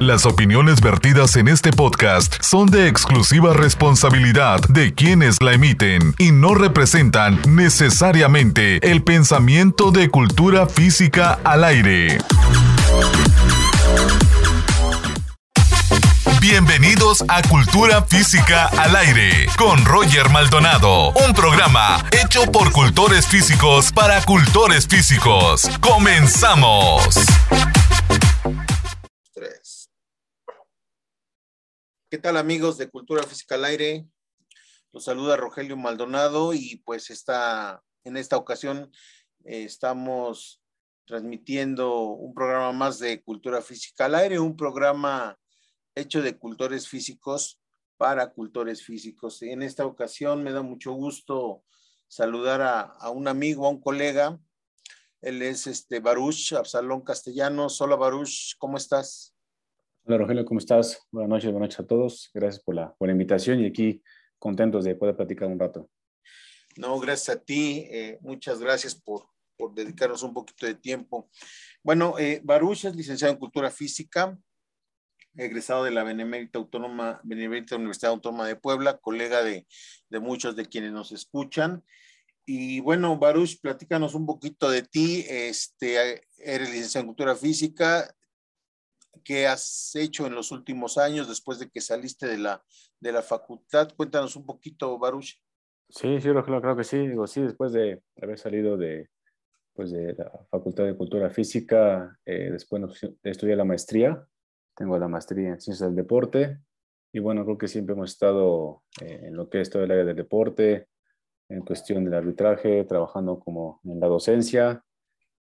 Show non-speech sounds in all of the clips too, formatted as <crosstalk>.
Las opiniones vertidas en este podcast son de exclusiva responsabilidad de quienes la emiten y no representan necesariamente el pensamiento de cultura física al aire. Bienvenidos a Cultura Física al Aire con Roger Maldonado, un programa hecho por cultores físicos para cultores físicos. Comenzamos. ¿Qué tal amigos de Cultura Física al Aire? Los saluda Rogelio Maldonado y pues está, en esta ocasión eh, estamos transmitiendo un programa más de Cultura Física al Aire, un programa hecho de cultores físicos para cultores físicos. En esta ocasión me da mucho gusto saludar a, un amigo, a un colega. Él es este Baruch Absalón Castellanos. Hola Baruch, ¿cómo estás? Hola Rogelio, ¿cómo estás? Buenas noches, buenas noches a todos. Gracias por la, por invitación y aquí contentos de poder platicar un rato. No, gracias a ti. Eh, muchas gracias por, por, dedicarnos un poquito de tiempo. Bueno, eh, Baruch es licenciado en Cultura Física, egresado de la Benemérita, Autónoma, Benemérita Universidad Autónoma de Puebla, colega de, de muchos de quienes nos escuchan. Y bueno, Baruch, platícanos un poquito de ti. Este, eres licenciado en Cultura Física, ¿Qué has hecho en los últimos años después de que saliste de la, de la facultad? Cuéntanos un poquito, Baruch. Sí, sí, creo, creo que sí. Digo, sí, después de haber salido de, pues de la Facultad de Cultura Física, eh, después estudié la maestría. Tengo la maestría en Ciencias del Deporte. Y bueno, creo que siempre hemos estado eh, en lo que es todo el área del deporte, en cuestión del arbitraje, trabajando como en la docencia.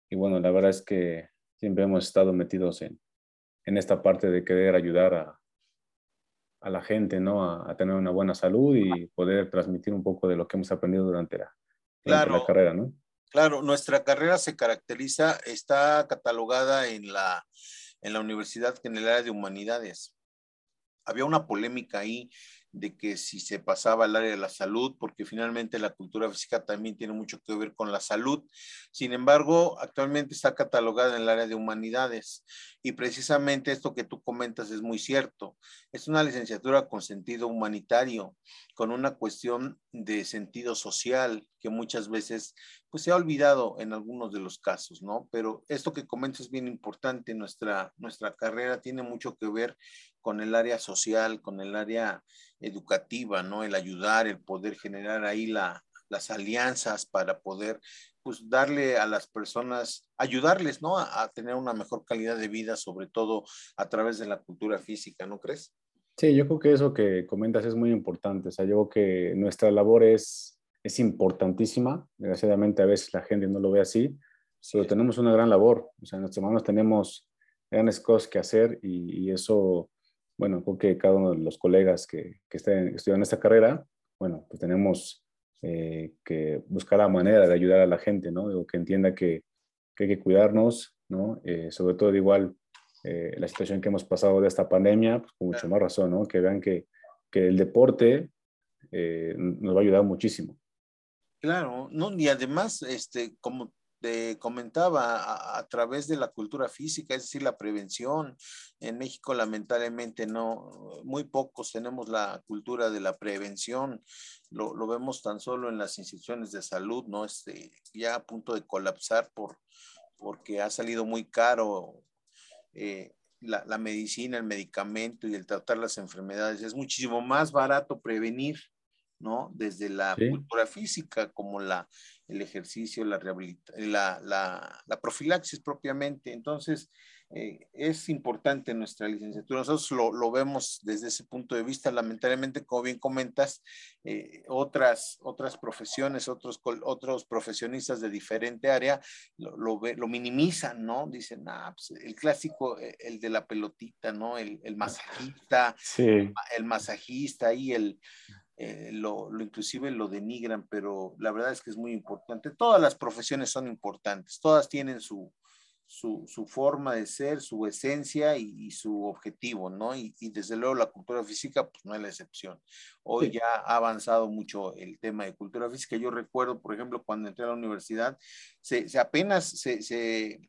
Y bueno, la verdad es que siempre hemos estado metidos en, en esta parte de querer ayudar a, a la gente, ¿no? A, tener una buena salud y poder transmitir un poco de lo que hemos aprendido durante la, la carrera, ¿no? Claro, nuestra carrera se caracteriza, está catalogada en la, en la universidad área de humanidades. Había una polémica ahí de que si se pasaba al área de la salud, porque finalmente la cultura física también tiene mucho que ver con la salud. Sin embargo, actualmente está catalogada en el área de humanidades y precisamente esto que tú comentas es muy cierto. Es una licenciatura con sentido humanitario, con una cuestión de sentido social que muchas veces pues se ha olvidado en algunos de los casos, ¿no? Pero esto que comentas es bien importante. Nuestra, nuestra carrera tiene mucho que ver con el área social, con el área educativa, ¿no? El ayudar, el poder generar ahí la, las alianzas para poder pues darle a las personas, ayudarles, ¿no? A, tener una mejor calidad de vida, sobre todo a través de la cultura física, ¿no crees? Sí, yo creo que eso que comentas es muy importante. O sea, yo creo que nuestra labor es, es importantísima. Desgraciadamente a veces la gente no lo ve así, pero tenemos una gran labor. O sea, en nuestras manos tenemos grandes cosas que hacer y, y eso, bueno, creo que cada uno de los colegas que, que están estudiando esta carrera, bueno, pues tenemos eh, que buscar la manera de ayudar a la gente, ¿no? O que entienda que, que hay que cuidarnos, ¿no? Eh, sobre todo igual eh, la situación que hemos pasado de esta pandemia, pues con mucho más razón, ¿no? Que vean que, que el deporte nos va a ayudar muchísimo. Claro, no, y además, este, como te comentaba, a, través de la cultura física, es decir, la prevención. En México, lamentablemente, no, muy pocos tenemos la cultura de la prevención. Lo, lo vemos tan solo en las instituciones de salud, ¿no? Este, ya a punto de colapsar por, porque ha salido muy caro eh, la, la, medicina, el medicamento y el tratar las enfermedades. Es muchísimo más barato prevenir, ¿no? Desde la cultura física como la, el ejercicio, la, la, la, profilaxis propiamente. Entonces, eh, es importante nuestra licenciatura. Nosotros lo, vemos desde ese punto de vista. Lamentablemente, como bien comentas, eh, otras, otras profesiones, otros, otros profesionistas de diferente área lo, lo, minimizan, ¿no? Dicen, ah, pues el clásico, eh, el de la pelotita, ¿no? El, el masajista, sí. el masajista y el eh, lo, inclusive lo denigran, pero la verdad es que es muy importante. Todas las profesiones son importantes, todas tienen su, su, forma de ser, su esencia y, su objetivo, ¿no? Y, desde luego la cultura física, pues no es la excepción. Hoy ya ha avanzado mucho el tema de cultura física. Yo recuerdo, por ejemplo, cuando entré a la universidad, se, apenas, se,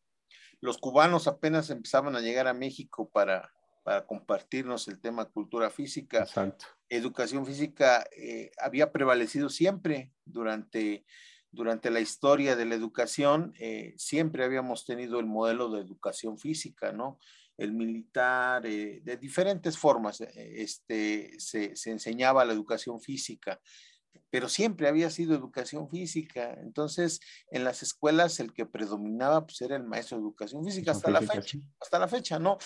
los cubanos apenas empezaban a llegar a México para, para compartirnos el tema cultura física. Exacto. Educación física eh, había prevalecido siempre durante, durante la historia de la educación, eh, siempre habíamos tenido el modelo de educación física, ¿no? El militar, eh, de diferentes formas, este, se, se enseñaba la educación física pero siempre había sido educación física. Entonces, en las escuelas el que predominaba pues era el maestro de educación física hasta la fecha, hasta la fecha, ¿no?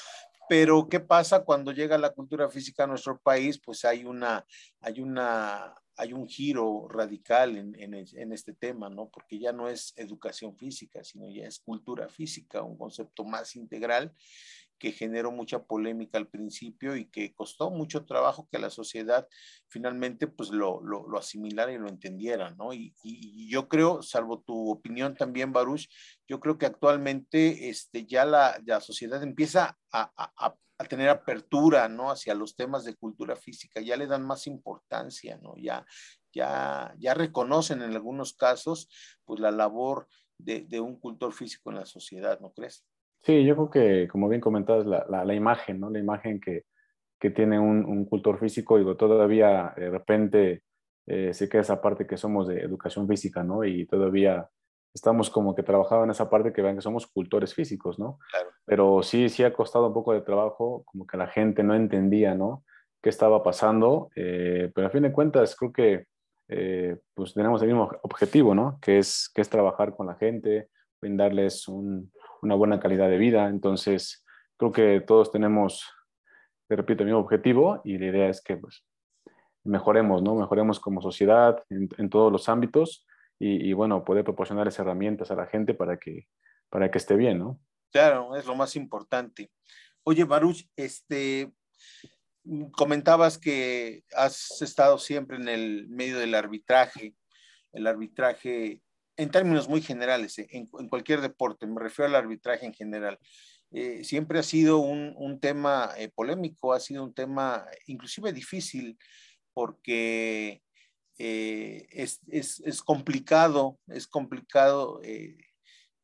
Pero ¿qué pasa cuando llega la cultura física a nuestro país? Pues hay una, hay una, hay un giro radical en, en, en, este tema, ¿no? Porque ya no es educación física, sino ya es cultura física, un concepto más integral que generó mucha polémica al principio y que costó mucho trabajo que la sociedad finalmente pues lo, lo, lo asimilara y lo entendiera, ¿no? Y, yo creo, salvo tu opinión también, Baruch, yo creo que actualmente este, ya la, la sociedad empieza a, a, a, tener apertura, ¿no? Hacia los temas de cultura física, ya le dan más importancia, ¿no? Ya, ya, ya reconocen en algunos casos pues la labor de, de un cultor físico en la sociedad, ¿no crees? Sí, yo creo que, como bien comentabas, la, la, la imagen, ¿no? La imagen que, que tiene un, un, cultor físico, digo, todavía de repente eh, se queda esa parte que somos de educación física, ¿no? Y todavía estamos como que trabajando en esa parte que vean que somos cultores físicos, ¿no? Claro. Pero sí, sí ha costado un poco de trabajo, como que la gente no entendía, ¿no? ¿Qué estaba pasando? Eh, pero a fin de cuentas, creo que eh, pues tenemos el mismo objetivo, ¿no? Que es, que es trabajar con la gente, brindarles un, una buena calidad de vida. Entonces, creo que todos tenemos, te repito, el mismo objetivo y la idea es que pues, mejoremos, ¿no? Mejoremos como sociedad en, todos los ámbitos y, bueno, poder proporcionarles herramientas a la gente para que, para que esté bien, ¿no? Claro, es lo más importante. Oye, Baruch, este, comentabas que has estado siempre en el medio del arbitraje. El arbitraje en términos muy generales, eh, en, en, cualquier deporte, me refiero al arbitraje en general, eh, siempre ha sido un, un tema eh, polémico, ha sido un tema inclusive difícil, porque eh, es, es, es, complicado, es complicado eh,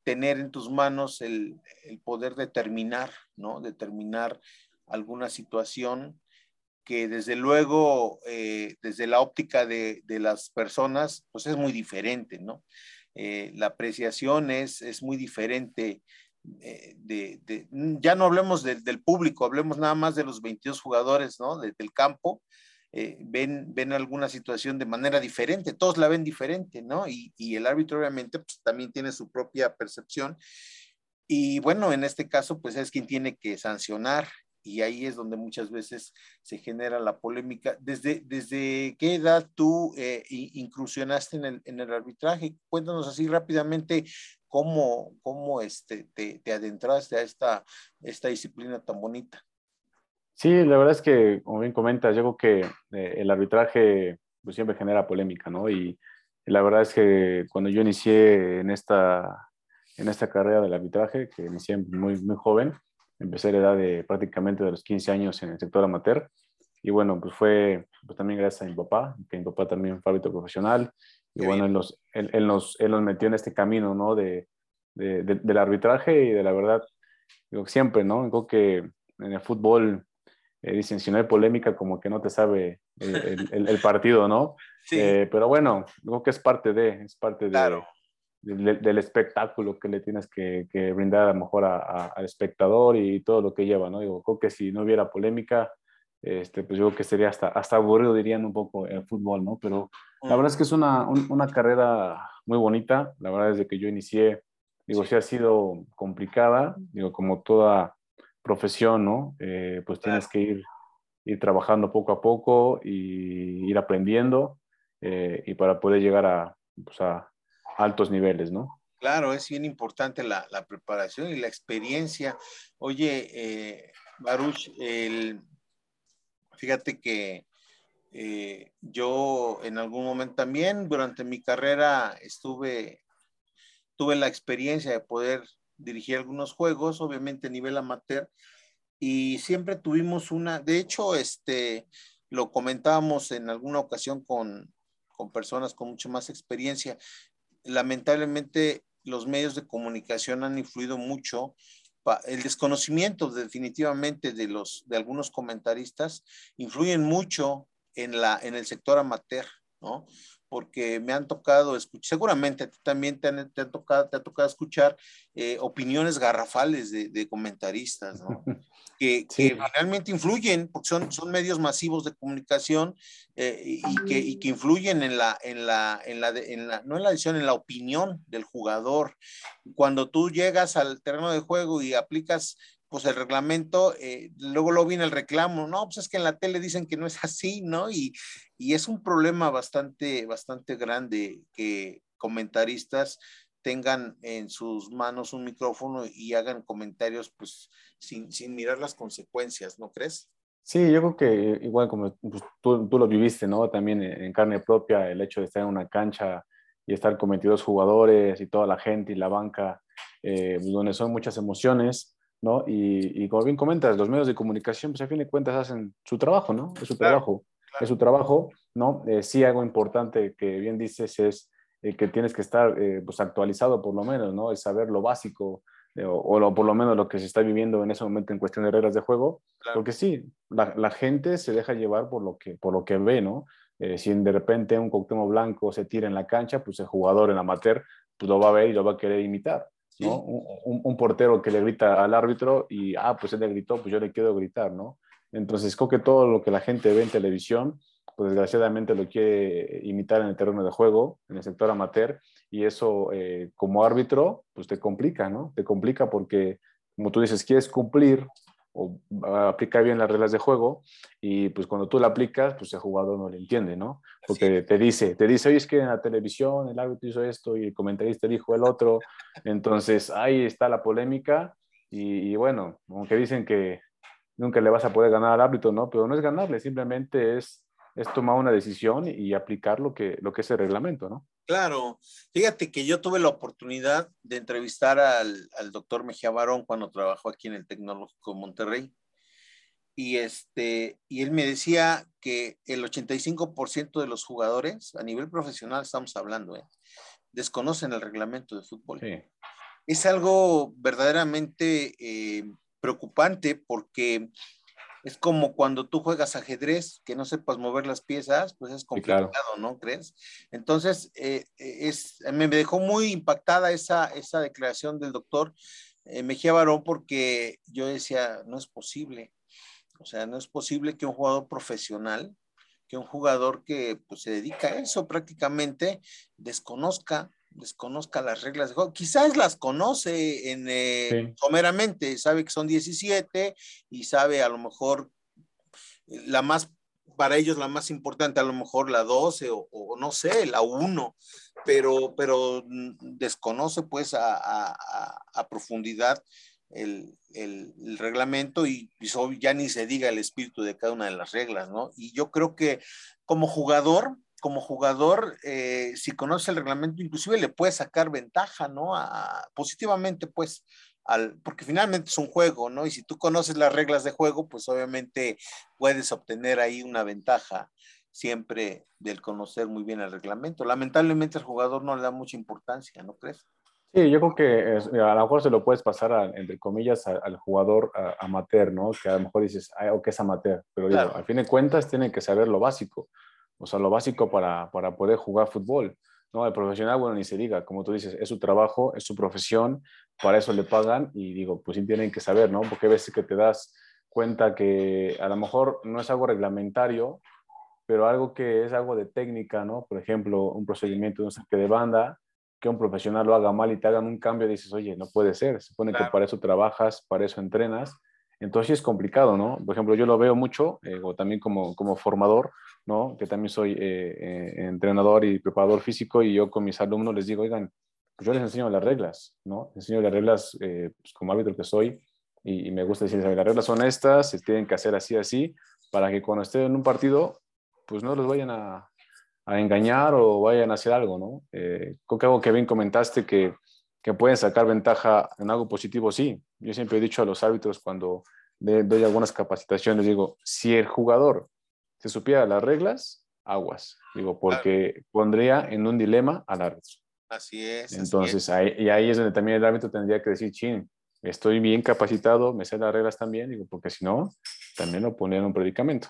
tener en tus manos el, el, poder determinar, ¿no? Determinar alguna situación que desde luego, eh, desde la óptica de, de, las personas, pues es muy diferente, ¿no? Eh, la apreciación es, es muy diferente. Eh, de, de, ya no hablemos de, del público, hablemos nada más de los 22 jugadores ¿no? del campo. Eh, ven, ven alguna situación de manera diferente, todos la ven diferente, ¿no? Y, y el árbitro obviamente pues, también tiene su propia percepción. Y bueno, en este caso, pues es quien tiene que sancionar y ahí es donde muchas veces se genera la polémica. ¿Desde, desde qué edad tú eh, incursionaste en el, en el, arbitraje? Cuéntanos así rápidamente cómo, cómo este, te, te, adentraste a esta, esta disciplina tan bonita. Sí, la verdad es que, como bien comentas, yo creo que eh, el arbitraje pues, siempre genera polémica, ¿no? Y, y la verdad es que cuando yo inicié en esta, en esta carrera del arbitraje, que inicié muy, muy joven, Empecé a la edad de prácticamente de los 15 años en el sector amateur. Y bueno, pues fue pues también gracias a mi papá, que mi papá también fue árbitro profesional. Y Qué bueno, él nos, él, él, nos, él nos metió en este camino, ¿no? De, de, de, del arbitraje y de la verdad, digo, siempre, ¿no? Creo que en el fútbol eh, dicen, si no hay polémica, como que no te sabe el, el, el partido, ¿no? <laughs> Sí. Eh, pero bueno, creo que es parte de, es parte claro. De, del, espectáculo que le tienes que, que brindar a lo mejor al espectador y todo lo que lleva, ¿no? Digo, creo que si no hubiera polémica, este, pues yo que sería hasta, hasta aburrido, dirían un poco el fútbol, ¿no? Pero la verdad es que es una, un, una carrera muy bonita, la verdad desde que yo inicié, digo, sí ha sido complicada, digo, como toda profesión, ¿no? Eh, pues tienes que ir, ir trabajando poco a poco y ir aprendiendo eh, y para poder llegar a, pues a altos niveles, ¿no? Claro, es bien importante la, preparación y la experiencia. Oye, eh, Baruch, el, fíjate que eh, yo en algún momento también durante mi carrera estuve, tuve la experiencia de poder dirigir algunos juegos, obviamente a nivel amateur, y siempre tuvimos una, de hecho, este, lo comentábamos en alguna ocasión con, con personas con mucho más experiencia lamentablemente los medios de comunicación han influido mucho el desconocimiento definitivamente de, los, de algunos comentaristas influyen mucho en, la, en el sector amateur, ¿no? porque me han tocado escuchar, seguramente también te, han, tocado, te ha tocado escuchar eh, opiniones garrafales de, comentaristas, ¿no? <laughs> que, realmente influyen, porque son, son medios masivos de comunicación eh, y, que, y, que, influyen en la, en la, en la, en la, no en la decisión, en la opinión del jugador. Cuando tú llegas al terreno de juego y aplicas pues el reglamento, eh, luego lo viene el reclamo, no, pues es que en la tele dicen que no es así, ¿no? Y, y es un problema bastante, bastante grande que comentaristas tengan en sus manos un micrófono y hagan comentarios pues sin, sin mirar las consecuencias, ¿no crees? Sí, yo creo que igual como pues, tú, tú, lo viviste, ¿no? También en carne propia, el hecho de estar en una cancha y estar con 22 jugadores y toda la gente y la banca, eh, donde son muchas emociones, ¿no? Y, y, como bien comentas, los medios de comunicación, pues a fin de cuentas hacen su trabajo, ¿no? Es su trabajo, es su trabajo, ¿no? Eh, sí, algo importante que bien dices es eh, que tienes que estar eh, pues actualizado por lo menos, ¿no? Es saber lo básico o, por lo menos lo que se está viviendo en ese momento en cuestión de reglas de juego, porque sí, la, la, gente se deja llevar por lo que, por lo que ve, ¿no? si de repente un coctemo blanco se tira en la cancha, pues el jugador en amateur pues lo va a ver y lo va a querer imitar. Un, portero que le grita al árbitro y, ah, pues él le gritó, pues yo le quiero gritar, ¿no? Entonces, creo que todo lo que la gente ve en televisión, pues desgraciadamente lo quiere imitar en el terreno de juego, en el sector amateur, y eso eh, como árbitro, pues te complica, ¿no? Te complica porque, como tú dices, quieres cumplir o aplicar bien las reglas de juego y pues cuando tú la aplicas, pues el jugador no le entiende, ¿no? Porque te dice, te dice, oye, es que en la televisión el árbitro hizo esto y el comentarista dijo el otro, <laughs> entonces ahí está la polémica y, bueno, aunque dicen que nunca le vas a poder ganar al árbitro, ¿no? Pero no es ganarle, simplemente es, es tomar una decisión y aplicar lo que, lo que es el reglamento, ¿no? Claro, fíjate que yo tuve la oportunidad de entrevistar al, doctor Mejía Barón cuando trabajó aquí en el Tecnológico de Monterrey. Y, este, y él me decía que el 85% de los jugadores, a nivel profesional estamos hablando, ¿eh? desconocen el reglamento de fútbol. Es algo verdaderamente eh, preocupante porque es como cuando tú juegas ajedrez, que no sepas mover las piezas, pues es complicado, ¿no crees? Entonces, eh, es, me dejó muy impactada esa, esa declaración del doctor eh, Mejía Barón porque yo decía, no es posible. O sea, no es posible que un jugador profesional, que un jugador que pues, se dedica a eso prácticamente, desconozca desconozca las reglas de juego. Quizás las conoce en, eh, someramente, sabe que son 17 y sabe a lo mejor la más, para ellos la más importante, a lo mejor la 12 o, no sé, la 1, pero, pero desconoce pues a, profundidad el, reglamento y, y, ya ni se diga el espíritu de cada una de las reglas, ¿no? Y yo creo que como jugador, como jugador, eh, si conoce el reglamento, inclusive le puede sacar ventaja, ¿no? positivamente, pues, al, porque finalmente es un juego, ¿no? Y si tú conoces las reglas de juego, pues obviamente puedes obtener ahí una ventaja siempre del conocer muy bien el reglamento. Lamentablemente el jugador no le da mucha importancia, ¿no crees? Sí, yo creo que a lo mejor se lo puedes pasar, entre comillas, al jugador amateur, ¿no? Que a lo mejor dices, o que es amateur, pero al fin de cuentas tiene que saber lo básico o sea, lo básico para, para poder jugar fútbol. ¿no? El profesional, bueno, ni se diga, como tú dices, es su trabajo, es su profesión, para eso le pagan y digo, pues sí tienen que saber, ¿no? Porque a veces que te das cuenta que a lo mejor no es algo reglamentario, pero algo que es algo de técnica, ¿no? Por ejemplo, un procedimiento de un saque de banda, que un profesional lo haga mal y te hagan un cambio, dices, oye, no puede ser, se supone que para eso trabajas, para eso entrenas, entonces es complicado, ¿no? Por ejemplo, yo lo veo mucho, eh, o también como, como formador, ¿no? Que también soy eh, eh, entrenador y preparador físico y yo con mis alumnos les digo, oigan, pues yo les enseño las reglas, ¿no? Les enseño las reglas pues como árbitro que soy y, me gusta decirles, las reglas son estas, se tienen que hacer así, así, para que cuando estén en un partido, pues no los vayan a, a engañar o vayan a hacer algo, ¿no? creo que algo que bien comentaste que que pueden sacar ventaja en algo positivo, sí. Yo siempre he dicho a los árbitros cuando doy algunas capacitaciones, digo, si el jugador se supiera las reglas, aguas, digo, porque pondría en un dilema al árbitro. Así es. Entonces, Ahí, y ahí es donde también el árbitro tendría que decir, chin, estoy bien capacitado, me sé las reglas también, digo, porque si no, también lo ponen en un predicamento.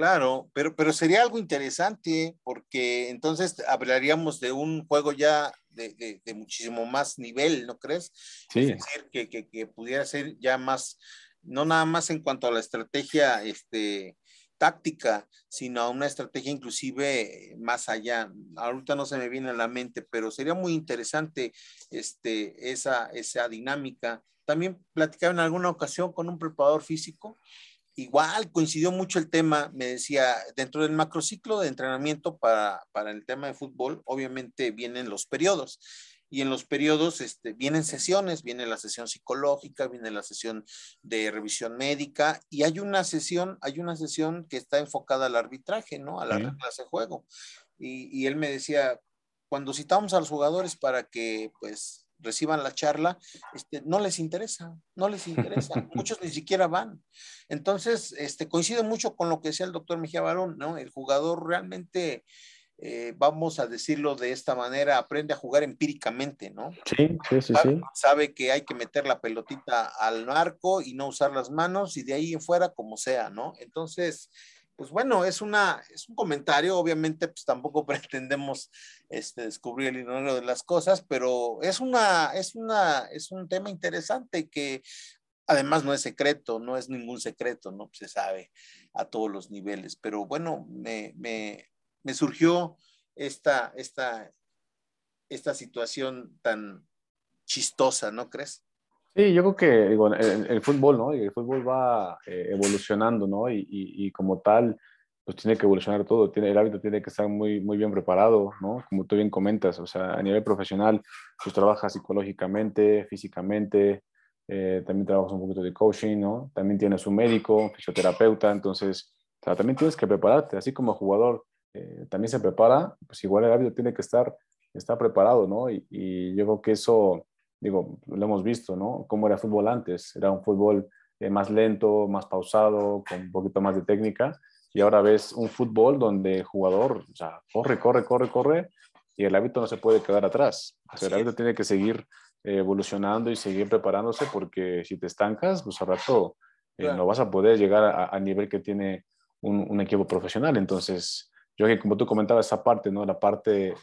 Claro, pero, pero sería algo interesante porque entonces hablaríamos de un juego ya de, muchísimo más nivel, ¿no crees? Sí. Es decir, que, que, que, pudiera ser ya más, no nada más en cuanto a la estrategia este, táctica, sino a una estrategia inclusive más allá. Ahorita no se me viene a la mente, pero sería muy interesante este, esa, esa dinámica. También platicaba en alguna ocasión con un preparador físico igual coincidió mucho el tema, me decía, dentro del macrociclo de entrenamiento para, para el tema de fútbol, obviamente vienen los periodos. Y en los periodos este, vienen sesiones, viene la sesión psicológica, viene la sesión de revisión médica y hay una sesión, hay una sesión que está enfocada al arbitraje, ¿no? A la clase de juego. Y, y él me decía, cuando citamos a los jugadores para que pues reciban la charla, este, no les interesa, no les interesa, <laughs> muchos ni siquiera van. Entonces, este, coincide mucho con lo que decía el doctor Mejía Barón, ¿no? El jugador realmente, eh, vamos a decirlo de esta manera, aprende a jugar empíricamente, ¿no? Sí, sí, sí, sí. Sabe que hay que meter la pelotita al arco y no usar las manos y de ahí en fuera como sea, ¿no? Entonces, pues bueno, es, una, es un comentario, obviamente pues tampoco <laughs> pretendemos este, descubrir el dinero de las cosas, pero es, una, es, una, es un tema interesante que además no es secreto, no es ningún secreto, ¿no? Se sabe a todos los niveles, pero bueno, me, me, me surgió esta, esta, esta situación tan chistosa, ¿no crees? Sí, yo creo que digo, el, fútbol, ¿no? El fútbol va eh, evolucionando, ¿no? Y, y, como tal, pues tiene que evolucionar todo. Tiene, el hábito tiene que estar muy, muy bien preparado, ¿no? Como tú bien comentas, o sea, a nivel profesional, pues trabajas psicológicamente, físicamente, eh, también trabajas un poquito de coaching, ¿no? También tienes un médico, fisioterapeuta, entonces, o sea, también tienes que prepararte, así como jugador eh, también se prepara, pues igual el hábito tiene que estar, estar preparado, ¿no? Y, y yo creo que eso digo, lo hemos visto, ¿no? Cómo era el fútbol antes. Era un fútbol eh, más lento, más pausado, con un poquito más de técnica. Y ahora ves un fútbol donde el jugador, o sea, corre, corre, corre, corre, y el hábito no se puede quedar atrás. O sea, el hábito tiene que seguir eh, evolucionando y seguir preparándose porque si te estancas, pues al rato eh, no vas a poder llegar a, nivel que tiene un, un, equipo profesional. Entonces, yo que como tú comentabas, esa parte, ¿no? La parte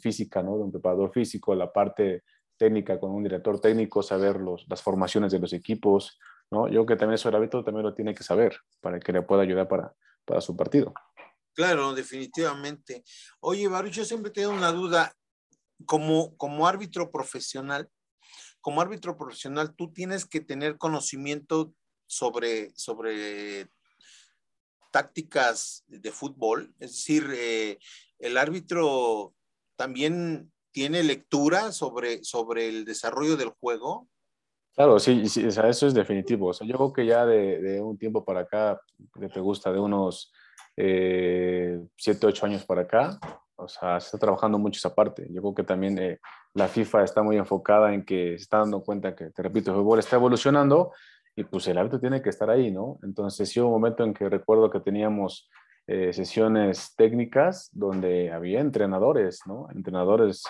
física, ¿no? De un preparador físico, la parte técnica con un director técnico, saber los, las formaciones de los equipos, ¿no? Yo creo que también eso el hábito también lo tiene que saber para que le pueda ayudar para, para su partido. Claro, definitivamente. Oye, Baruch, yo siempre tengo una duda. Como, como árbitro profesional, como árbitro profesional, tú tienes que tener conocimiento sobre, sobre tácticas de fútbol. Es decir, eh, el árbitro también tiene lectura sobre, sobre el desarrollo del juego? Claro, sí, sí eso es definitivo. O sea, yo creo que ya de, de, un tiempo para acá, que te gusta, de unos eh, 7, 8 años para acá, o sea, se está trabajando mucho esa parte. Yo creo que también eh, la FIFA está muy enfocada en que se está dando cuenta que, te repito, el fútbol está evolucionando y pues el hábito tiene que estar ahí, ¿no? Entonces, sí hubo un momento en que recuerdo que teníamos eh, sesiones técnicas donde había entrenadores, ¿no? Entrenadores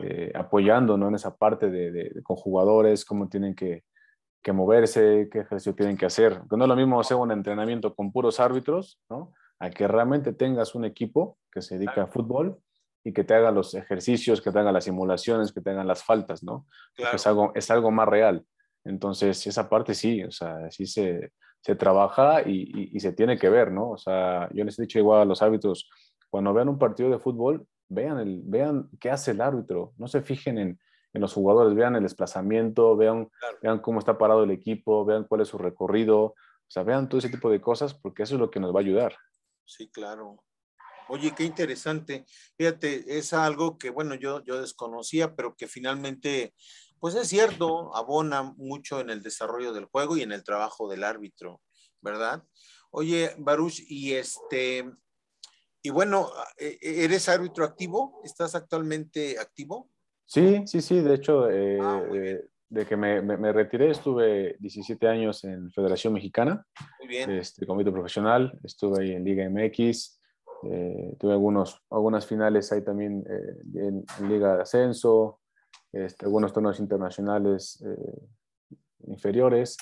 eh, apoyando ¿no? en esa parte de, de, con jugadores, cómo tienen que, que, moverse, qué ejercicio tienen que hacer. Porque no es lo mismo hacer un entrenamiento con puros árbitros, ¿no? a que realmente tengas un equipo que se dedica a fútbol y que te haga los ejercicios, que te haga las simulaciones, que te hagan las faltas, ¿no? Es, algo, es algo más real. Entonces, esa parte sí, o sea, sí se, se trabaja y, y, y, se tiene que ver, ¿no? O sea, yo les he dicho igual a los árbitros, cuando vean un partido de fútbol, vean, el, vean qué hace el árbitro, no se fijen en, en los jugadores, vean el desplazamiento, vean, vean cómo está parado el equipo, vean cuál es su recorrido, o sea, vean todo ese tipo de cosas porque eso es lo que nos va a ayudar. Sí, claro. Oye, qué interesante. Fíjate, es algo que, bueno, yo, yo desconocía, pero que finalmente, pues es cierto, abona mucho en el desarrollo del juego y en el trabajo del árbitro, ¿verdad? Oye, Baruch, y este, y bueno, e, e, ¿eres árbitro activo? ¿Estás actualmente activo? Sí, sí, sí. De hecho, eh, ah, eh, de que me, me, retiré, estuve 17 años en Federación Mexicana. Muy bien. Este, comité profesional. Estuve ahí en Liga MX. Eh, tuve algunos, algunas finales ahí también en, Liga de Ascenso. Este, algunos torneos internacionales inferiores.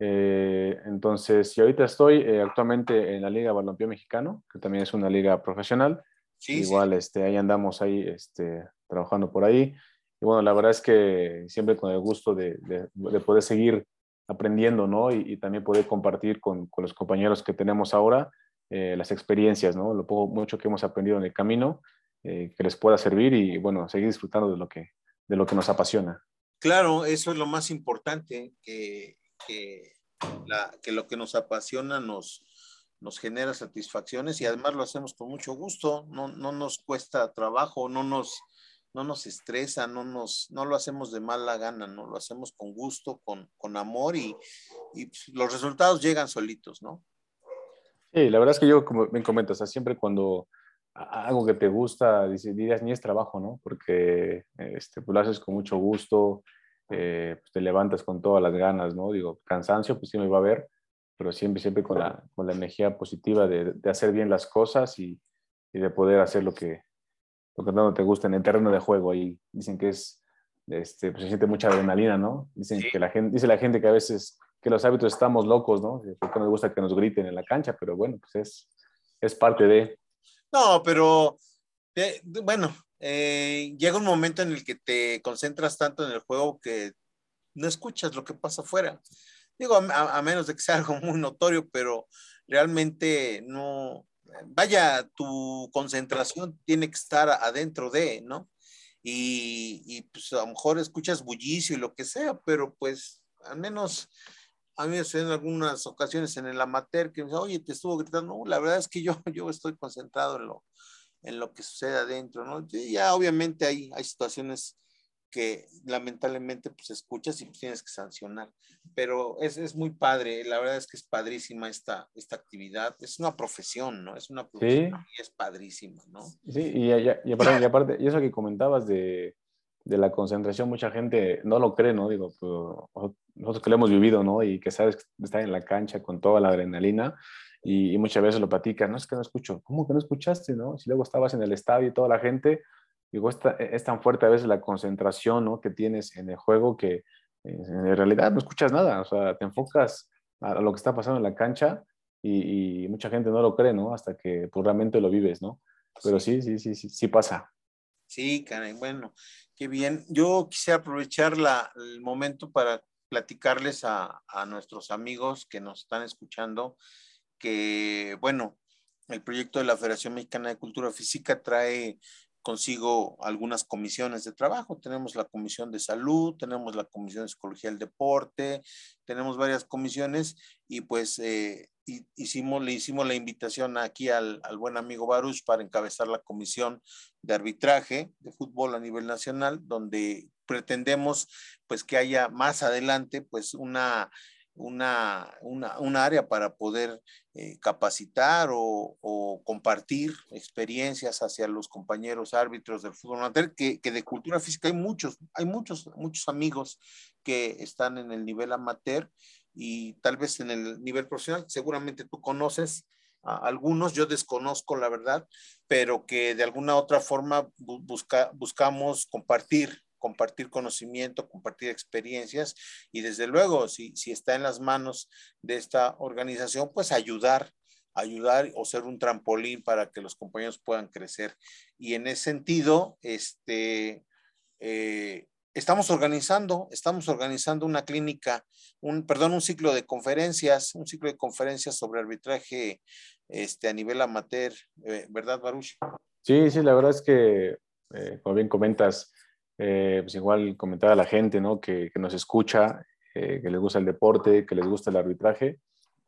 Entonces, y ahorita estoy actualmente en la Liga Balompié Mexicano, que también es una liga profesional. Igual Este, ahí andamos ahí este, trabajando por ahí. Y bueno, la verdad es que siempre con el gusto de, de, poder seguir aprendiendo, ¿no? Y, también poder compartir con, con, los compañeros que tenemos ahora eh, las experiencias, ¿no? Lo poco, mucho que hemos aprendido en el camino, eh, que les pueda servir y, bueno, seguir disfrutando de lo que, de lo que nos apasiona. Claro, eso es lo más importante, que, que, la, que lo que nos apasiona nos, nos genera satisfacciones y además lo hacemos con mucho gusto, no, no nos cuesta trabajo, no nos, no nos estresa, no, nos, no lo hacemos de mala gana, no lo hacemos con gusto, con, con amor y, y pues, los resultados llegan solitos, ¿no? Sí, la verdad es que yo, como me comentas, siempre cuando algo que te gusta, dirías, ni es trabajo, ¿no? Porque este, pues, lo haces con mucho gusto, eh, pues, te levantas con todas las ganas, ¿no? Digo, cansancio, pues sí me va a ver, pero siempre, siempre con la, con la energía positiva de, de, hacer bien las cosas y, y, de poder hacer lo que, lo que no te gusta en el terreno de juego. Y dicen que es, este, pues se siente mucha adrenalina, ¿no? Dicen que la gente, dice la gente que a veces que los hábitos estamos locos, ¿no? Porque nos gusta que nos griten en la cancha, pero bueno, pues es, es parte de... No, pero eh, bueno, eh, llega un momento en el que te concentras tanto en el juego que no escuchas lo que pasa afuera. Digo, a, menos de que sea algo muy notorio, pero realmente no, vaya, tu concentración tiene que estar adentro de, ¿no? Y, y pues a lo mejor escuchas bullicio y lo que sea, pero pues al menos a mí me en algunas ocasiones en el amateur que me dice, oye, te estuvo gritando. No, la verdad es que yo, <laughs> yo estoy concentrado en lo, en lo que sucede adentro, ¿no? Y ya obviamente hay, hay situaciones que lamentablemente pues escuchas y pues tienes que sancionar, pero es, es, muy padre, la verdad es que es padrísima esta, esta actividad, es una profesión, ¿no? Es una profesión y es padrísima, ¿no? Sí, y, y, y, aparte, y, aparte, y eso que comentabas de, de la concentración, mucha gente no lo cree, ¿no? Digo, pues, nosotros que lo hemos vivido, ¿no? Y que sabes estás en la cancha con toda la adrenalina y, muchas veces lo platican, no es que no escucho, ¿cómo que no escuchaste, no? Si luego estabas en el estadio y toda la gente, digo, es, es tan fuerte a veces la concentración, ¿no? Que tienes en el juego que eh, en realidad no escuchas nada, o sea, te enfocas a lo que está pasando en la cancha y, mucha gente no lo cree, ¿no? Hasta que puramente lo vives, ¿no? Pero sí, sí, sí, sí, sí pasa. Sí, Karen, bueno, qué bien. Yo quisiera aprovechar la, el momento para platicarles a, a, nuestros amigos que nos están escuchando que, bueno, el proyecto de la Federación Mexicana de Cultura Física trae consigo algunas comisiones de trabajo. Tenemos la Comisión de Salud, tenemos la Comisión de Psicología del Deporte, tenemos varias comisiones y pues eh, hicimos, le hicimos la invitación aquí al, al, buen amigo Baruch para encabezar la comisión de arbitraje de fútbol a nivel nacional, donde pretendemos pues que haya más adelante pues una una, una, una, área para poder eh, capacitar o, compartir experiencias hacia los compañeros árbitros del fútbol amateur, que, que, de cultura física hay muchos, hay muchos, muchos amigos que están en el nivel amateur y tal vez en el nivel profesional, seguramente tú conoces a algunos, yo desconozco la verdad, pero que de alguna otra forma busca, buscamos compartir compartir conocimiento, compartir experiencias y desde luego, si, si está en las manos de esta organización, pues ayudar, ayudar o ser un trampolín para que los compañeros puedan crecer. Y en ese sentido, este, eh, estamos organizando, estamos organizando una clínica, un, perdón, un ciclo de conferencias, un ciclo de conferencias sobre arbitraje este, a nivel amateur, eh, ¿verdad, Baruch? Sí, sí, la verdad es que, eh, como bien comentas, eh, pues igual comentar a la gente, ¿no? Que, nos escucha, que les gusta el deporte, que les gusta el arbitraje,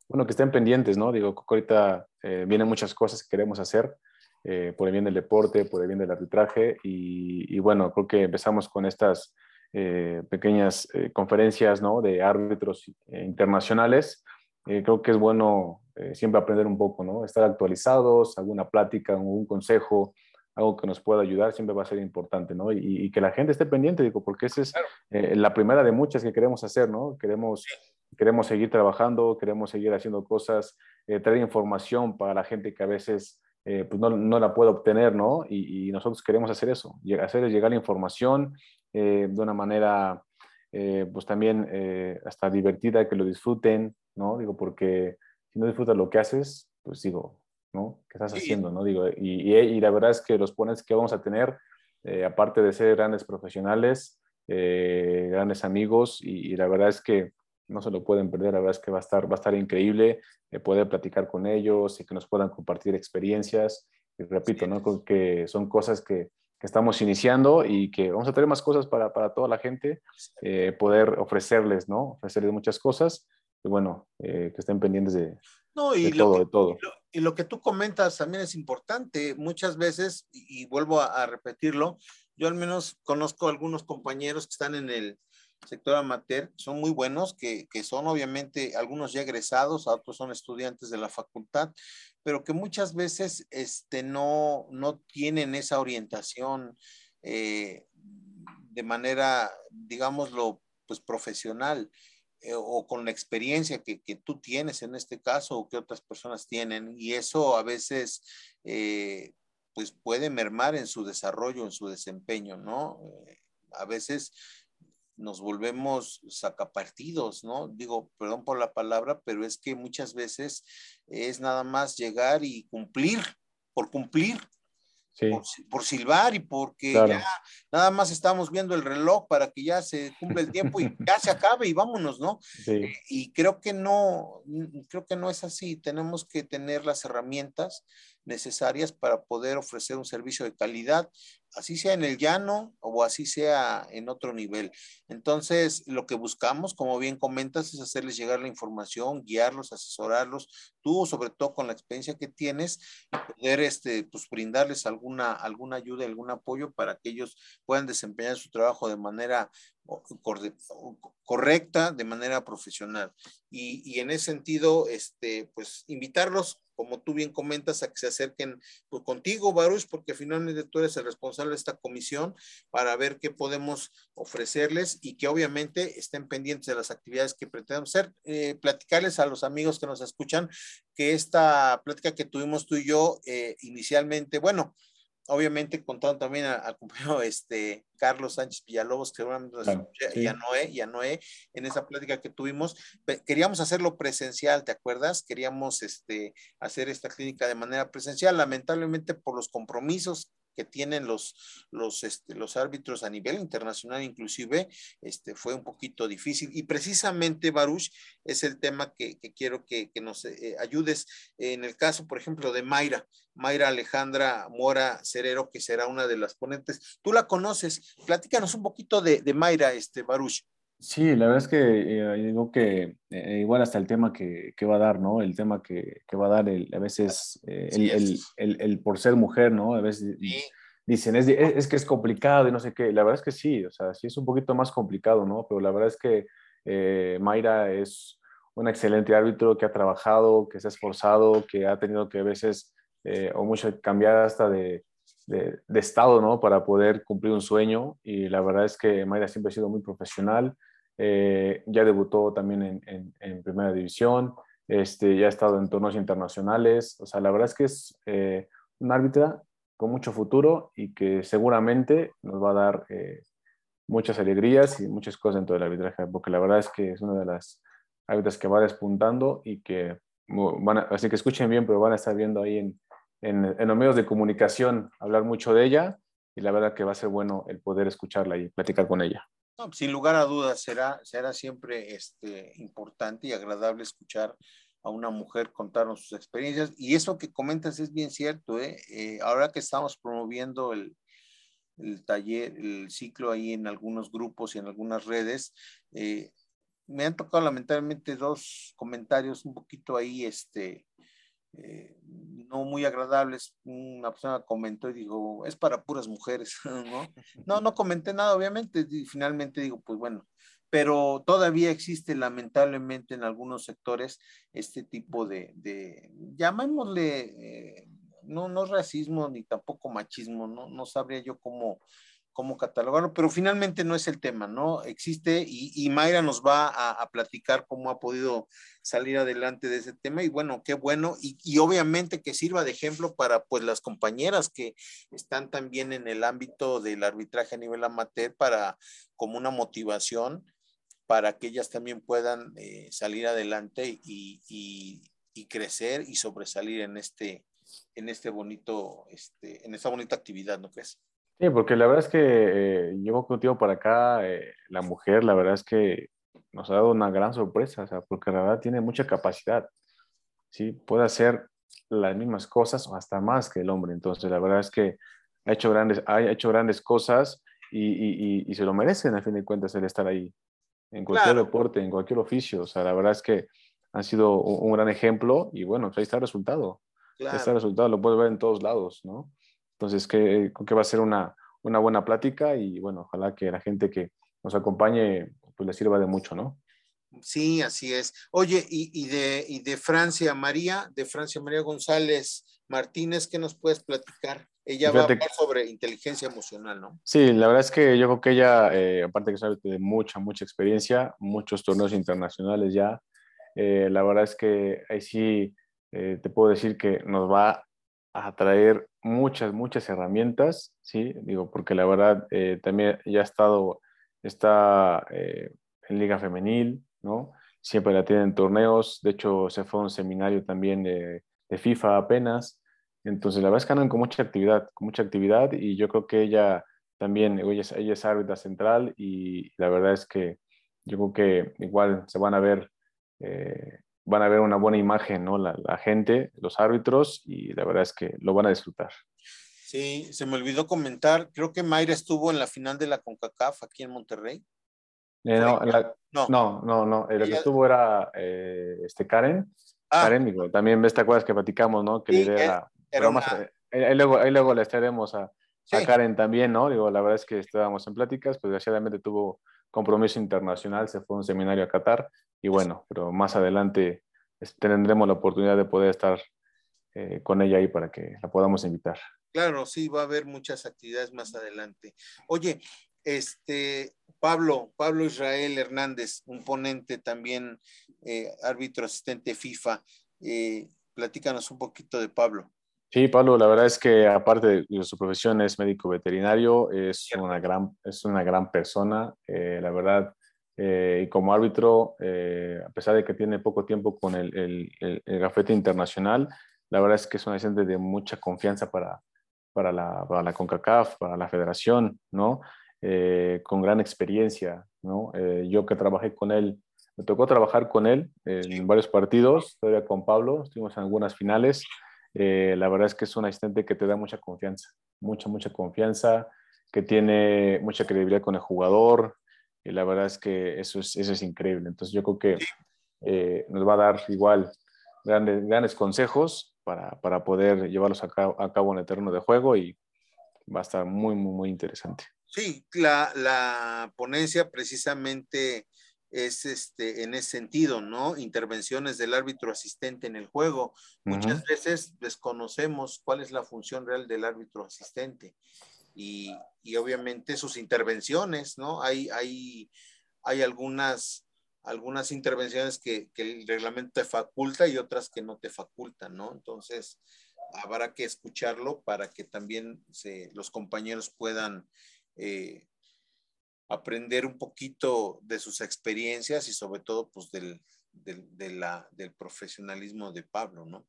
bueno, que estén pendientes, ¿no? Digo, ahorita vienen muchas cosas que queremos hacer. Eh, por el bien del deporte, por el bien del arbitraje. Y, bueno, creo que empezamos con estas eh, pequeñas eh, conferencias ¿no? de árbitros internacionales. creo que es bueno siempre aprender un poco, ¿no? estar actualizados, alguna plática, algún consejo, algo que nos pueda ayudar, siempre va a ser importante, ¿no? Y, y que la gente esté pendiente, digo, porque esa es la primera de muchas que queremos hacer, ¿no? Queremos, queremos seguir trabajando, queremos seguir haciendo cosas, traer información para la gente que a veces eh, pues no, no, la puede obtener, ¿no? Y, y, nosotros queremos hacer eso, hacer llegar la información eh, de una manera eh, pues también hasta divertida, que lo disfruten, ¿no? Digo, porque si no disfrutas lo que haces, pues digo, ¿no? ¿Qué estás haciendo, no? Digo, y, y, la verdad es que los pones que vamos a tener, aparte de ser grandes profesionales, grandes amigos, y, la verdad es que no se lo pueden perder, la verdad es que va a estar, va a estar increíble poder platicar con ellos y que nos puedan compartir experiencias. Y repito, ¿no? que son cosas que, que, estamos iniciando y que vamos a tener más cosas para, para toda la gente, eh, poder ofrecerles, ¿no? Ofrecerles muchas cosas y bueno, eh, que estén pendientes de, no, y todo, de todo. Y lo, que tú comentas también es importante. Muchas veces, y, vuelvo a, a repetirlo, yo al menos conozco algunos compañeros que están en el, sector amateur son muy buenos, que, son obviamente algunos ya egresados, otros son estudiantes de la facultad, pero que muchas veces este, no, no tienen esa orientación eh, de manera, digámoslo, pues profesional. Eh, o con la experiencia que, tú tienes en este caso o que otras personas tienen y eso a veces eh, pues puede mermar en su desarrollo, en su desempeño, ¿no? a veces nos volvemos sacapartidos, ¿no? Digo, perdón por la palabra, pero es que muchas veces es nada más llegar y cumplir, por cumplir, por, silbar y porque ya nada más estamos viendo el reloj para que ya se cumpla el tiempo y ya se acabe y vámonos, ¿no? Eh, y creo que no, creo que no es así. Tenemos que tener las herramientas necesarias para poder ofrecer un servicio de calidad así sea en el llano o así sea en otro nivel. Entonces, lo que buscamos, como bien comentas, es hacerles llegar la información, guiarlos, asesorarlos, tú sobre todo con la experiencia que tienes, y poder este, pues, brindarles alguna, alguna ayuda, algún apoyo para que ellos puedan desempeñar su trabajo de manera correcta, de manera profesional. Y, y en ese sentido, este, pues invitarlos como tú bien comentas, a que se acerquen pues, contigo, Baruch, porque finalmente tú eres el responsable de esta comisión para ver qué podemos ofrecerles y que obviamente estén pendientes de las actividades que pretendemos hacer. Eh, platicarles a los amigos que nos escuchan que esta plática que tuvimos tú y yo eh, inicialmente, bueno, obviamente contando también al compañero <laughs> este, Carlos Sánchez Villalobos, que y, a Noé, y a Noé, en esa plática que tuvimos, queríamos hacerlo presencial, ¿te acuerdas? Queríamos este, hacer esta clínica de manera presencial, lamentablemente por los compromisos que tienen los, los, este, los árbitros a nivel internacional inclusive, este, fue un poquito difícil. Y precisamente, Baruch, es el tema que, quiero que, nos eh, ayudes. En el caso, por ejemplo, de Mayra, Mayra Alejandra Mora Cerero, que será una de las ponentes. Tú la conoces. Platícanos un poquito de, de Mayra, este, Baruch. Sí, la verdad es que eh, digo que eh, igual hasta el tema que, que, va a dar, ¿no? El tema que, que va a dar el, a veces eh, el, el, el, por ser mujer, ¿no? A veces dicen, es, es, que es complicado y no sé qué. La verdad es que sí, o sea, sí es un poquito más complicado, ¿no? Pero la verdad es que Mayra es un excelente árbitro que ha trabajado, que se ha esforzado, que ha tenido que a veces, o mucho cambiar hasta de, de, de, estado, ¿no? Para poder cumplir un sueño. Y la verdad es que Mayra siempre ha sido muy profesional. Eh, ya debutó también en, primera división, este, ya ha estado en torneos internacionales, o sea, la verdad es que es eh, un árbitra con mucho futuro y que seguramente nos va a dar eh, muchas alegrías y muchas cosas dentro del arbitraje, porque la verdad es que es una de las árbitras que va despuntando y que van a, así que escuchen bien, pero van a estar viendo ahí en, en, en, los medios de comunicación hablar mucho de ella y la verdad que va a ser bueno el poder escucharla y platicar con ella. Sin lugar a dudas, será, será siempre este, importante y agradable escuchar a una mujer contarnos sus experiencias. Y eso que comentas es bien cierto. ¿eh? eh ahora que estamos promoviendo el, el, taller, el ciclo ahí en algunos grupos y en algunas redes, eh, me han tocado lamentablemente dos comentarios un poquito ahí, este, eh, no muy agradables. Una persona comentó y dijo, es para puras mujeres, <laughs> ¿no? No, no comenté nada, obviamente, y finalmente digo, pues bueno, pero todavía existe lamentablemente en algunos sectores este tipo de, de llamémosle, eh, no, no racismo ni tampoco machismo, no, no sabría yo cómo, cómo catalogarlo, pero finalmente no es el tema, ¿no? Existe y, Mayra nos va a, platicar cómo ha podido salir adelante de ese tema y bueno, qué bueno y, obviamente que sirva de ejemplo para pues las compañeras que están también en el ámbito del arbitraje a nivel amateur para como una motivación para que ellas también puedan eh, salir adelante y, y, crecer y sobresalir en este, en este bonito, este, en esta bonita actividad, ¿no crees? Sí, porque la verdad es que eh, llevo contigo para acá, eh, la mujer, la verdad es que nos ha dado una gran sorpresa, o sea, porque la verdad tiene mucha capacidad, ¿sí? Puede hacer las mismas cosas o hasta más que el hombre, entonces la verdad es que ha hecho grandes, ha hecho grandes cosas y, y, se lo merecen a fin de cuentas el estar ahí, en cualquier deporte, en cualquier oficio, o sea, la verdad es que han sido un, gran ejemplo y bueno, pues ahí está el resultado. Claro. Este resultado lo puedes ver en todos lados, ¿no? Entonces, que, que va a ser una, una buena plática y bueno, ojalá que la gente que nos acompañe pues le sirva de mucho, ¿no? Sí, así es. Oye, y, y, de, y de Francia María, de Francia María González Martínez, ¿qué nos puedes platicar? Ella va a hablar sobre inteligencia emocional, ¿no? Sí, la verdad es que yo creo que ella, eh, aparte que sabe de mucha, mucha experiencia, muchos torneos internacionales ya, eh, la verdad es que ahí sí eh, te puedo decir que nos va a traer muchas, muchas herramientas, ¿sí? Digo, porque la verdad también ya ha estado, está en Liga Femenil, ¿no? Siempre la tienen en torneos, de hecho se fue a un seminario también de, de FIFA apenas, entonces, la verdad es que andan con mucha actividad, con mucha actividad y yo creo que ella también, ella es, ella es árbitra central y la verdad es que yo creo que igual se van a ver, eh, van a ver una buena imagen, ¿no? La, gente, los árbitros y la verdad es que lo van a disfrutar. Sí, se me olvidó comentar, creo que Mayra estuvo en la final de la CONCACAF aquí en Monterrey. Eh, no, no, no, no, el que estuvo era eh, este Karen. Ah. Karen, digo, también ves, te acuerdas que platicamos, ¿no? Que sí, eh, ahí, luego, ahí luego le estaremos a, Karen también, ¿no? Digo, la verdad es que estábamos en pláticas, pues desgraciadamente tuvo compromiso internacional, se fue a un seminario a Qatar y bueno, pero más adelante tendremos la oportunidad de poder estar eh, con ella ahí para que la podamos invitar. Claro, sí, va a haber muchas actividades más adelante. Oye, este, Pablo, Pablo Israel Hernández, un ponente también, eh, árbitro asistente FIFA, platícanos un poquito de Pablo. Sí, Pablo, la verdad es que aparte de su profesión es médico veterinario, es una gran, es una gran persona, eh, la verdad, eh, y como árbitro, eh, a pesar de que tiene poco tiempo con el, el, el, gafete internacional, la verdad es que es una gente de mucha confianza para, para, la, para la CONCACAF, para la federación, ¿no? con gran experiencia, ¿no? yo que trabajé con él, me tocó trabajar con él en varios partidos, todavía con Pablo, estuvimos en algunas finales, eh, la verdad es que es un asistente que te da mucha confianza, mucha, mucha confianza, que tiene mucha credibilidad con el jugador, y la verdad es que eso es, eso es increíble. Entonces yo creo que eh, nos va a dar igual grandes, grandes consejos para, para poder llevarlos a cabo, a cabo, en el terreno de juego y va a estar muy, muy, muy interesante. Sí, la, la ponencia precisamente es este, en ese sentido, ¿no? Intervenciones del árbitro asistente en el juego. Muchas veces desconocemos cuál es la función real del árbitro asistente y, obviamente sus intervenciones, ¿no? Hay, hay, hay algunas, algunas intervenciones que, el reglamento te faculta y otras que no te facultan, ¿no? Entonces, habrá que escucharlo para que también los compañeros puedan... Eh, aprender un poquito de sus experiencias y sobre todo pues del, del, del profesionalismo de Pablo, ¿no?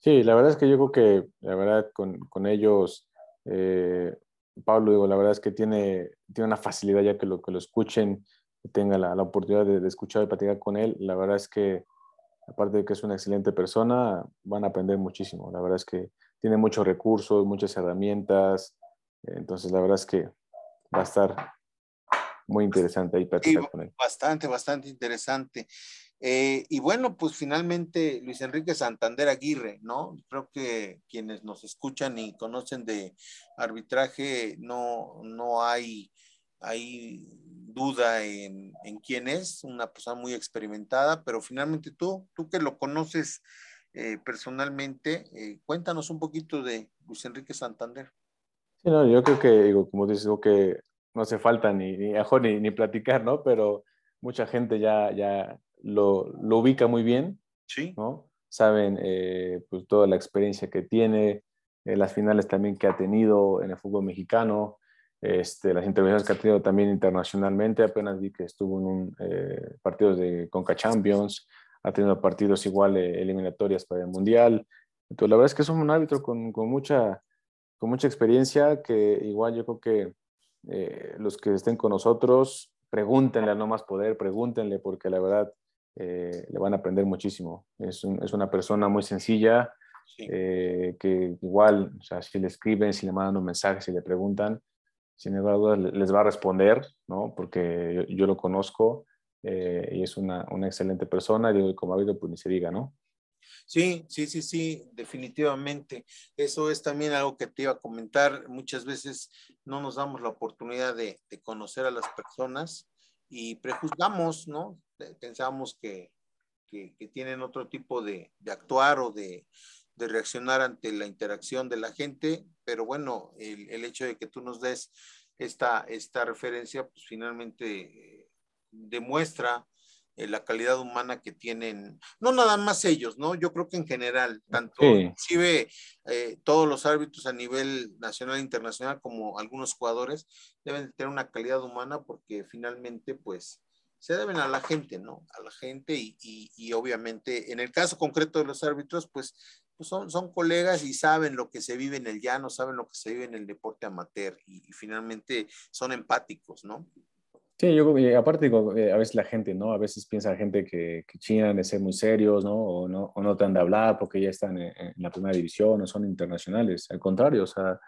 Sí, la verdad es que yo creo que, la verdad, con, con ellos, eh, Pablo, digo, la verdad es que tiene, tiene una facilidad ya que lo, que lo escuchen, que tenga la, la oportunidad de, de, escuchar y platicar con él, la verdad es que, aparte de que es una excelente persona, van a aprender muchísimo. La verdad es que tiene muchos recursos, muchas herramientas, entonces la verdad es que va a estar muy interesante ahí platicar con él. Bastante, bastante interesante. Eh, y bueno, pues finalmente Luis Enrique Santander Aguirre, ¿no? Creo que quienes nos escuchan y conocen de arbitraje, no, no hay, hay duda en, en, quién es, una persona muy experimentada, pero finalmente tú, tú que lo conoces eh, personalmente, eh, cuéntanos un poquito de Luis Enrique Santander. Sí, no, yo creo que, digo, como dices, que no hace falta ni, ni, ni, ni, platicar, ¿no? Pero mucha gente ya, ya lo, lo ubica muy bien, sí. ¿no? Saben eh, pues toda la experiencia que tiene, eh, las finales también que ha tenido en el fútbol mexicano. este, las intervenciones que ha tenido también internacionalmente. Apenas vi que estuvo en un eh, partido de Conca Champions, ha tenido partidos igual eh, eliminatorias para el Mundial. Entonces, la verdad es que es un árbitro con, con mucha, con mucha experiencia que igual yo creo que eh, los que estén con nosotros, pregúntenle a No Más Poder, pregúntenle porque la verdad eh, le van a aprender muchísimo. Es, es una persona muy sencilla, eh, que igual, o sea, si le escriben, si le mandan un mensaje, si le preguntan, sin embargo, les va a responder, ¿no? Porque yo, lo conozco y es una, una, excelente persona, y como ha habido, pues ni se diga, ¿no? Sí, sí, sí, sí, definitivamente. Eso es también algo que te iba a comentar. Muchas veces no nos damos la oportunidad de, conocer a las personas y prejuzgamos, ¿no? Pensamos que, tienen otro tipo de, actuar o de, reaccionar ante la interacción de la gente, pero bueno, el, hecho de que tú nos des esta, esta referencia, pues finalmente eh, demuestra eh, la calidad humana que tienen, no nada más ellos, ¿no? Yo creo que en general, tanto inclusive eh, todos los árbitros a nivel nacional e internacional como algunos jugadores deben tener una calidad humana porque finalmente, pues, se deben a la gente, ¿no? A la gente y, y, obviamente, en el caso concreto de los árbitros, pues, pues son, son colegas y saben lo que se vive en el llano, saben lo que se vive en el deporte amateur y finalmente son empáticos, ¿no? Sí, yo aparte digo, eh, a veces la gente, ¿no? A veces piensa la gente que, que chinan de ser muy serios, ¿no? O, ¿no? o no te han de hablar porque ya están en, la primera división o son internacionales. Al contrario, o sea,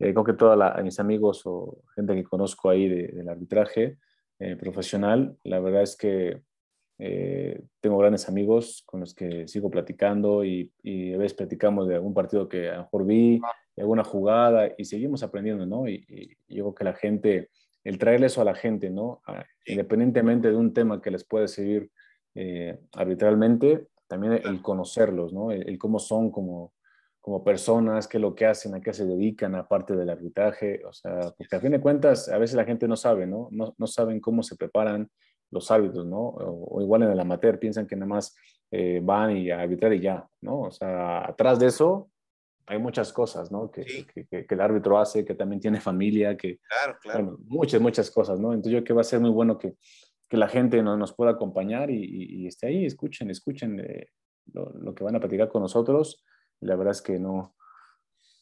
eh, creo que todos mis amigos o gente que conozco ahí del arbitraje eh, profesional, la verdad es que tengo grandes amigos con los que sigo platicando y, y, a veces platicamos de algún partido que a lo mejor vi, de alguna jugada y seguimos aprendiendo, ¿no? Y, y yo creo que la gente el traerle eso a la gente, ¿no? independientemente de un tema que les puede seguir eh, arbitralmente, también el conocerlos, ¿no? El, cómo son como, como personas, qué es lo que hacen, a qué se dedican, aparte del arbitraje, o sea, porque a fin de cuentas, a veces la gente no sabe, ¿no? No, no saben cómo se preparan los árbitros, ¿no? O, igual en el amateur piensan que nada más eh, van y a arbitrar y ya, ¿no? O sea, atrás de eso hay muchas cosas, ¿no? Que, que, el árbitro hace, que también tiene familia, que... Claro, claro. muchas, muchas cosas, ¿no? Entonces yo creo que va a ser muy bueno que, que la gente no, nos pueda acompañar y, y, esté ahí, escuchen, escuchen eh, lo, lo, que van a platicar con nosotros. La verdad es que no,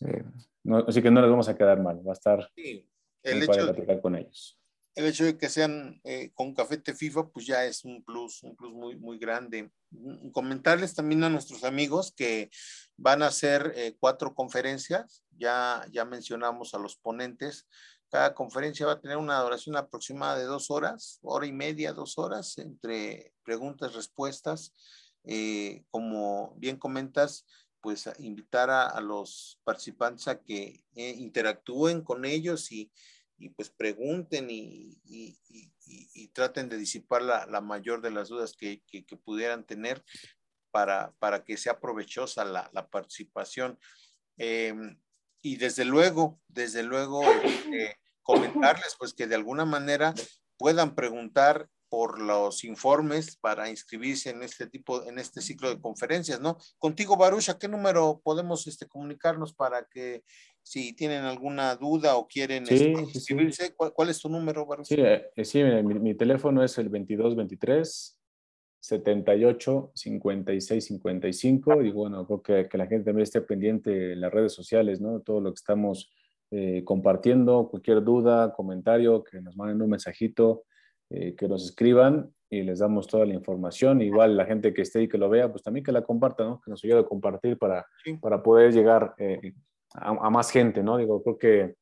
eh, no, así que no les vamos a quedar mal, va a estar sí. el hecho, platicar con ellos. El hecho de que sean eh, con cafete FIFA, pues ya es un plus, un plus muy, muy grande. Mm, comentarles también a nuestros amigos que van a ser eh, cuatro conferencias, ya, ya mencionamos a los ponentes, cada conferencia va a tener una duración aproximada de dos horas, hora y media, dos horas, entre preguntas, respuestas. Eh, como bien comentas, pues invitar a, los participantes a que eh, interactúen con ellos y, pues pregunten y, traten de disipar la, mayor de las dudas que, que, pudieran tener para, para que sea provechosa la, la participación. Eh, y desde luego, desde luego, eh, comentarles pues que de alguna manera puedan preguntar por los informes para inscribirse en este tipo, en este ciclo de conferencias, ¿no? Contigo, Baruch, ¿a qué número podemos este, comunicarnos para que si tienen alguna duda o quieren este, inscribirse, ¿cuál, es tu número, Baruch? Sí, eh, sí mi, mi, teléfono es el 2223 78 56 55 y bueno, creo que, que, la gente también esté pendiente en las redes sociales, ¿no? Todo lo que estamos eh, compartiendo, cualquier duda, comentario, que nos manden un mensajito, eh, que nos escriban y les damos toda la información. Igual la gente que esté y que lo vea, pues también que la comparta, ¿no? Que nos ayude a compartir para, para poder llegar eh, a, a, más gente, ¿no? Digo, creo que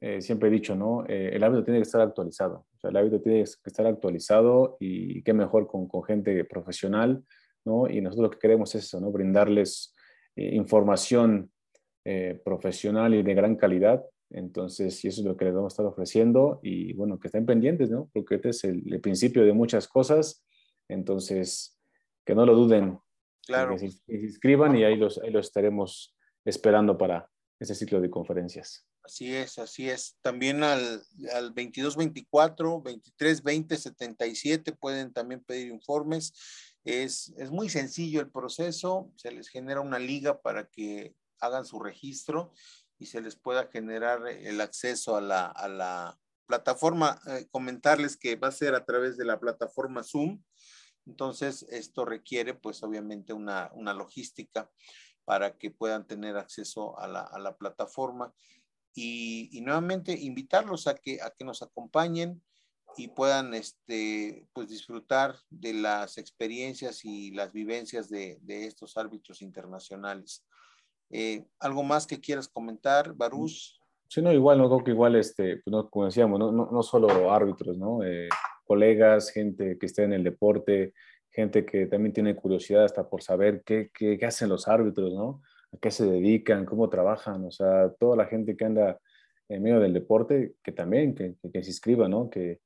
eh, siempre he dicho, ¿no? Eh, el hábito tiene que estar actualizado. O sea, el hábito tiene que estar actualizado y qué mejor con, con gente profesional, ¿no? Y nosotros lo que queremos es eso, ¿no? Brindarles información profesional y de gran calidad. Entonces, y eso es lo que les vamos a estar ofreciendo y bueno, que estén pendientes, ¿no? Porque este es el, el principio de muchas cosas. Entonces, que no lo duden. Claro. Que se, inscriban y ahí los, ahí los estaremos esperando para ese ciclo de conferencias. Así es, así es. También al, al 2224, 2320, 77 pueden también pedir informes. Es, es muy sencillo el proceso, se les genera una liga para que hagan su registro y se les pueda generar el acceso a la, a la plataforma. Eh, comentarles que va a ser a través de la plataforma Zoom. Entonces, esto requiere pues obviamente una, una logística para que puedan tener acceso a la, a la plataforma y, y, nuevamente invitarlos a que, a que nos acompañen y puedan este, pues disfrutar de las experiencias y las vivencias de, de estos árbitros internacionales. Eh, ¿Algo más que quieras comentar, Barús? Sí, no, igual, no creo que igual, este, pues no, como decíamos, no, no, no solo árbitros, ¿no? Eh, colegas, gente que está en el deporte, gente que también tiene curiosidad hasta por saber qué, qué, qué, hacen los árbitros, ¿no? A qué se dedican, cómo trabajan, o sea, toda la gente que anda en medio del deporte, que también, que, que se inscriba, ¿no? Que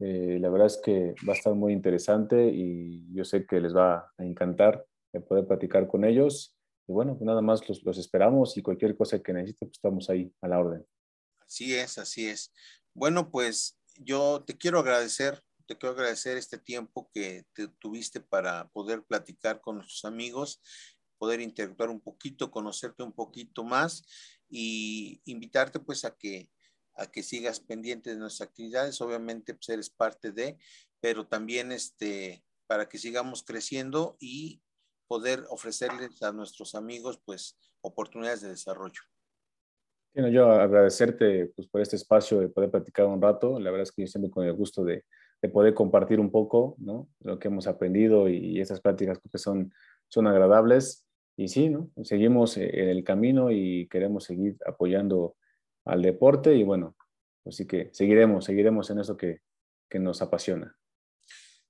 eh, la verdad es que va a estar muy interesante y yo sé que les va a encantar poder platicar con ellos y bueno, nada más los, los esperamos y cualquier cosa que necesite, pues estamos ahí a la orden. Así es, así es. Bueno, pues yo te quiero agradecer, te quiero agradecer este tiempo que te tuviste para poder platicar con nuestros amigos, poder interactuar un poquito, conocerte un poquito más y invitarte pues a que a que sigas pendiente de nuestras actividades. Obviamente, pues eres parte de, pero también este, para que sigamos creciendo y poder ofrecerles a nuestros amigos pues oportunidades de desarrollo. Bueno, yo agradecerte pues, por este espacio de poder platicar un rato. La verdad es que yo siempre con el gusto de, de poder compartir un poco ¿no? lo que hemos aprendido y, estas pláticas que son, son agradables. Y sí, ¿no? seguimos en el camino y queremos seguir apoyando al deporte y bueno, así que seguiremos, seguiremos en eso que, que nos apasiona.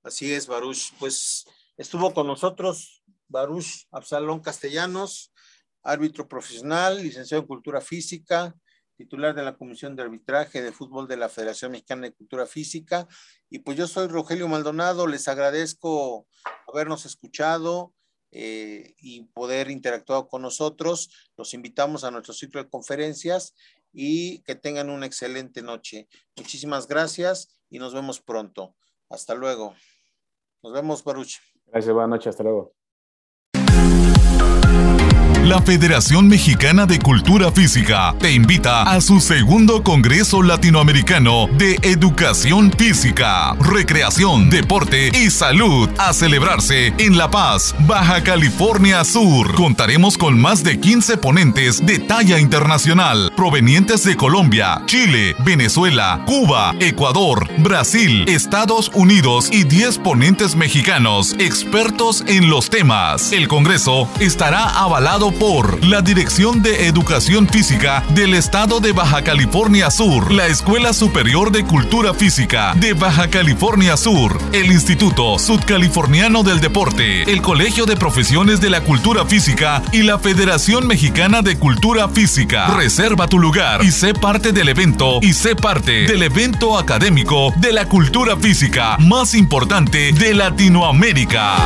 Así es, Baruch. Pues estuvo con nosotros Baruch Absalón Castellanos, árbitro profesional, licenciado en Cultura Física, titular de la Comisión de Arbitraje de Fútbol de la Federación Mexicana de Cultura Física. Y pues yo soy Rogelio Maldonado, les agradezco habernos escuchado eh, y poder interactuar con nosotros. Los invitamos a nuestro ciclo de conferencias y que tengan una excelente noche. Muchísimas gracias y nos vemos pronto. Hasta luego. Nos vemos, Baruch. Gracias, buenas noches, hasta luego. La Federación Mexicana de Cultura Física te invita a su segundo Congreso Latinoamericano de Educación Física, Recreación, Deporte y Salud a celebrarse en La Paz, Baja California Sur. Contaremos con más de 15 ponentes de talla internacional provenientes de Colombia, Chile, Venezuela, Cuba, Ecuador, Brasil, Estados Unidos y 10 ponentes mexicanos expertos en los temas. El Congreso estará avalado por la Dirección de Educación Física del Estado de Baja California Sur, la Escuela Superior de Cultura Física de Baja California Sur, el Instituto Sudcaliforniano del Deporte, el Colegio de Profesiones de la Cultura Física y la Federación Mexicana de Cultura Física. Reserva tu lugar y sé parte del evento y sé parte del evento académico de la cultura física más importante de Latinoamérica.